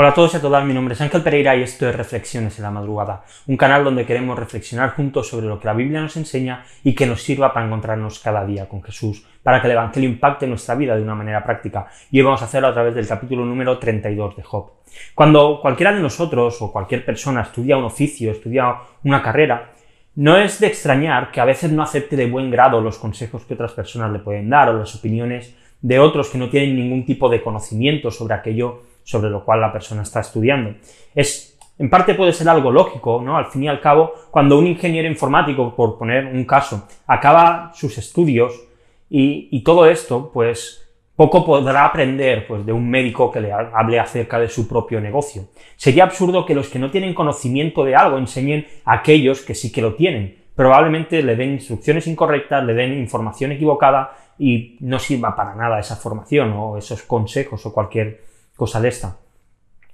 Hola a todos y a todas, mi nombre es Ángel Pereira y esto es Reflexiones en la Madrugada, un canal donde queremos reflexionar juntos sobre lo que la Biblia nos enseña y que nos sirva para encontrarnos cada día con Jesús, para que el Evangelio impacte nuestra vida de una manera práctica. Y hoy vamos a hacerlo a través del capítulo número 32 de Job. Cuando cualquiera de nosotros o cualquier persona estudia un oficio, estudia una carrera, no es de extrañar que a veces no acepte de buen grado los consejos que otras personas le pueden dar o las opiniones de otros que no tienen ningún tipo de conocimiento sobre aquello sobre lo cual la persona está estudiando. Es, en parte puede ser algo lógico, ¿no? Al fin y al cabo, cuando un ingeniero informático, por poner un caso, acaba sus estudios y, todo esto, pues poco podrá aprender pues, de un médico que le hable acerca de su propio negocio. Sería absurdo que los que no tienen conocimiento de algo enseñen a aquellos que sí que lo tienen. Probablemente le den instrucciones incorrectas, le den información equivocada y no sirva para nada esa formación o esos consejos o cualquier cosa de esta.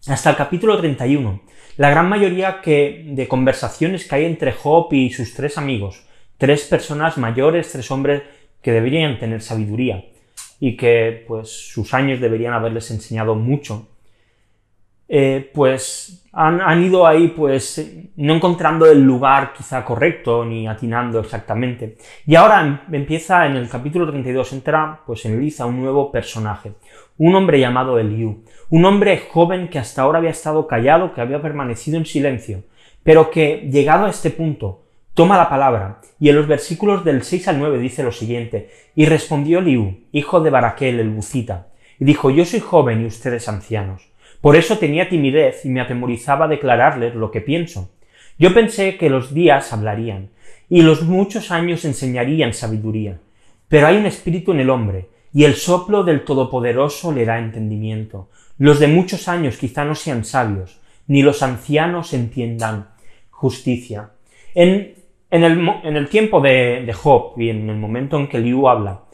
Hasta el capítulo 31, la gran mayoría que, de conversaciones que hay entre Job y sus tres amigos, tres personas mayores, tres hombres que deberían tener sabiduría y que pues sus años deberían haberles enseñado mucho, eh, pues han, han, ido ahí pues no encontrando el lugar quizá correcto ni atinando exactamente. Y ahora em, empieza en el capítulo 32, entra pues en Liza un nuevo personaje, un hombre llamado Eliú, un hombre joven que hasta ahora había estado callado, que había permanecido en silencio, pero que, llegado a este punto, toma la palabra, y en los versículos del 6 al 9 dice lo siguiente, y respondió Eliú, hijo de Baraquel el Bucita, y dijo, yo soy joven y ustedes ancianos. Por eso tenía timidez y me atemorizaba declararles lo que pienso. Yo pensé que los días hablarían, y los muchos años enseñarían sabiduría. Pero hay un espíritu en el hombre, y el soplo del Todopoderoso le da entendimiento. Los de muchos años quizá no sean sabios, ni los ancianos entiendan justicia. En, el, tiempo de, Job y en el momento en que Liu habla,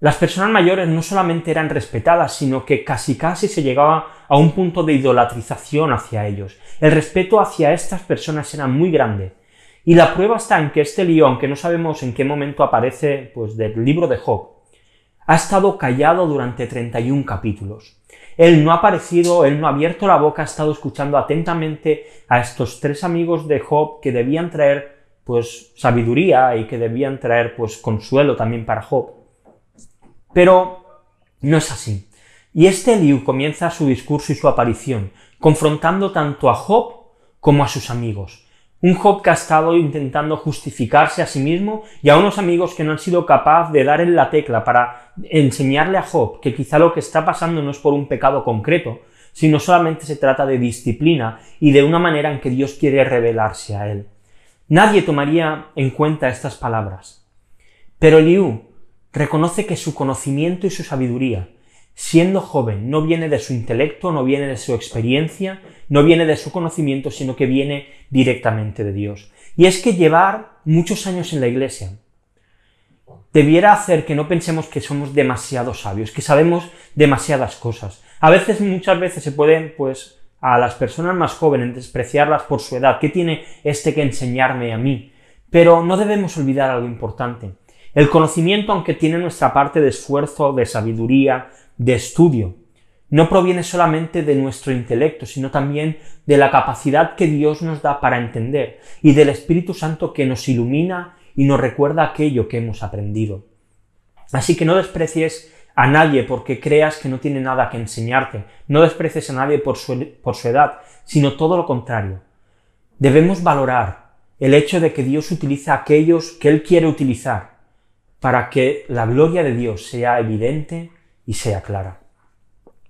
las personas mayores no solamente eran respetadas, sino que casi casi se llegaba a un punto de idolatrización hacia ellos. El respeto hacia estas personas era muy grande. Y la prueba está en que este lío, aunque no sabemos en qué momento aparece, pues del libro de Job, ha estado callado durante 31 capítulos. Él no ha aparecido, él no ha abierto la boca, ha estado escuchando atentamente a estos tres amigos de Job que debían traer pues sabiduría y que debían traer pues consuelo también para Job. Pero no es así. Y este Eliú comienza su discurso y su aparición, confrontando tanto a Job como a sus amigos. Un Job que ha estado intentando justificarse a sí mismo y a unos amigos que no han sido capaces de dar en la tecla para enseñarle a Job que quizá lo que está pasando no es por un pecado concreto, sino solamente se trata de disciplina y de una manera en que Dios quiere revelarse a él. Nadie tomaría en cuenta estas palabras. Pero Liu reconoce que su conocimiento y su sabiduría siendo joven, no viene de su intelecto, no viene de su experiencia, no viene de su conocimiento, sino que viene directamente de Dios. Y es que llevar muchos años en la iglesia debiera hacer que no pensemos que somos demasiado sabios, que sabemos demasiadas cosas. A veces, muchas veces se pueden, pues, a las personas más jóvenes despreciarlas por su edad. ¿Qué tiene este que enseñarme a mí? Pero no debemos olvidar algo importante. El conocimiento, aunque tiene nuestra parte de esfuerzo, de sabiduría, de estudio, no proviene solamente de nuestro intelecto, sino también de la capacidad que Dios nos da para entender y del Espíritu Santo que nos ilumina y nos recuerda aquello que hemos aprendido. Así que no desprecies a nadie porque creas que no tiene nada que enseñarte, no desprecies a nadie por su, edad, sino todo lo contrario. Debemos valorar el hecho de que Dios utiliza a aquellos que Él quiere utilizar para que la gloria de Dios sea evidente y sea clara.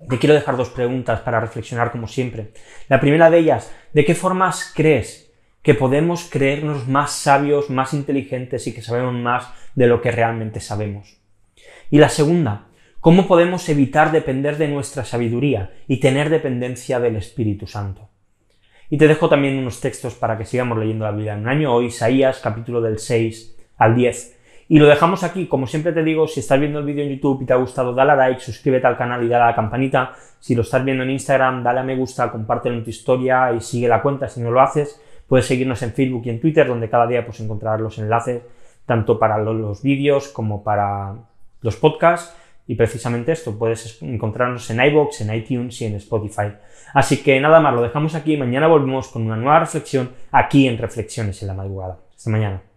Te quiero dejar dos preguntas para reflexionar como siempre. La primera de ellas, ¿de qué formas crees que podemos creernos más sabios, más inteligentes y que sabemos más de lo que realmente sabemos? Y la segunda, ¿cómo podemos evitar depender de nuestra sabiduría y tener dependencia del Espíritu Santo? Y te dejo también unos textos para que sigamos leyendo la Biblia en un año, hoy Isaías capítulo del 6 al 10, y lo dejamos aquí, como siempre te digo, si estás viendo el vídeo en YouTube y te ha gustado, dale a like, suscríbete al canal y dale a la campanita. Si lo estás viendo en Instagram, dale a me gusta, compártelo en tu historia y sigue la cuenta si no lo haces. Puedes seguirnos en Facebook y en Twitter, donde cada día pues encontrarás los enlaces tanto para los vídeos como para los podcasts. Y precisamente esto, puedes encontrarnos en iBox, en iTunes y en Spotify. Así que nada más, lo dejamos aquí. Mañana volvemos con una nueva reflexión aquí en Reflexiones en la Madrugada. Hasta mañana.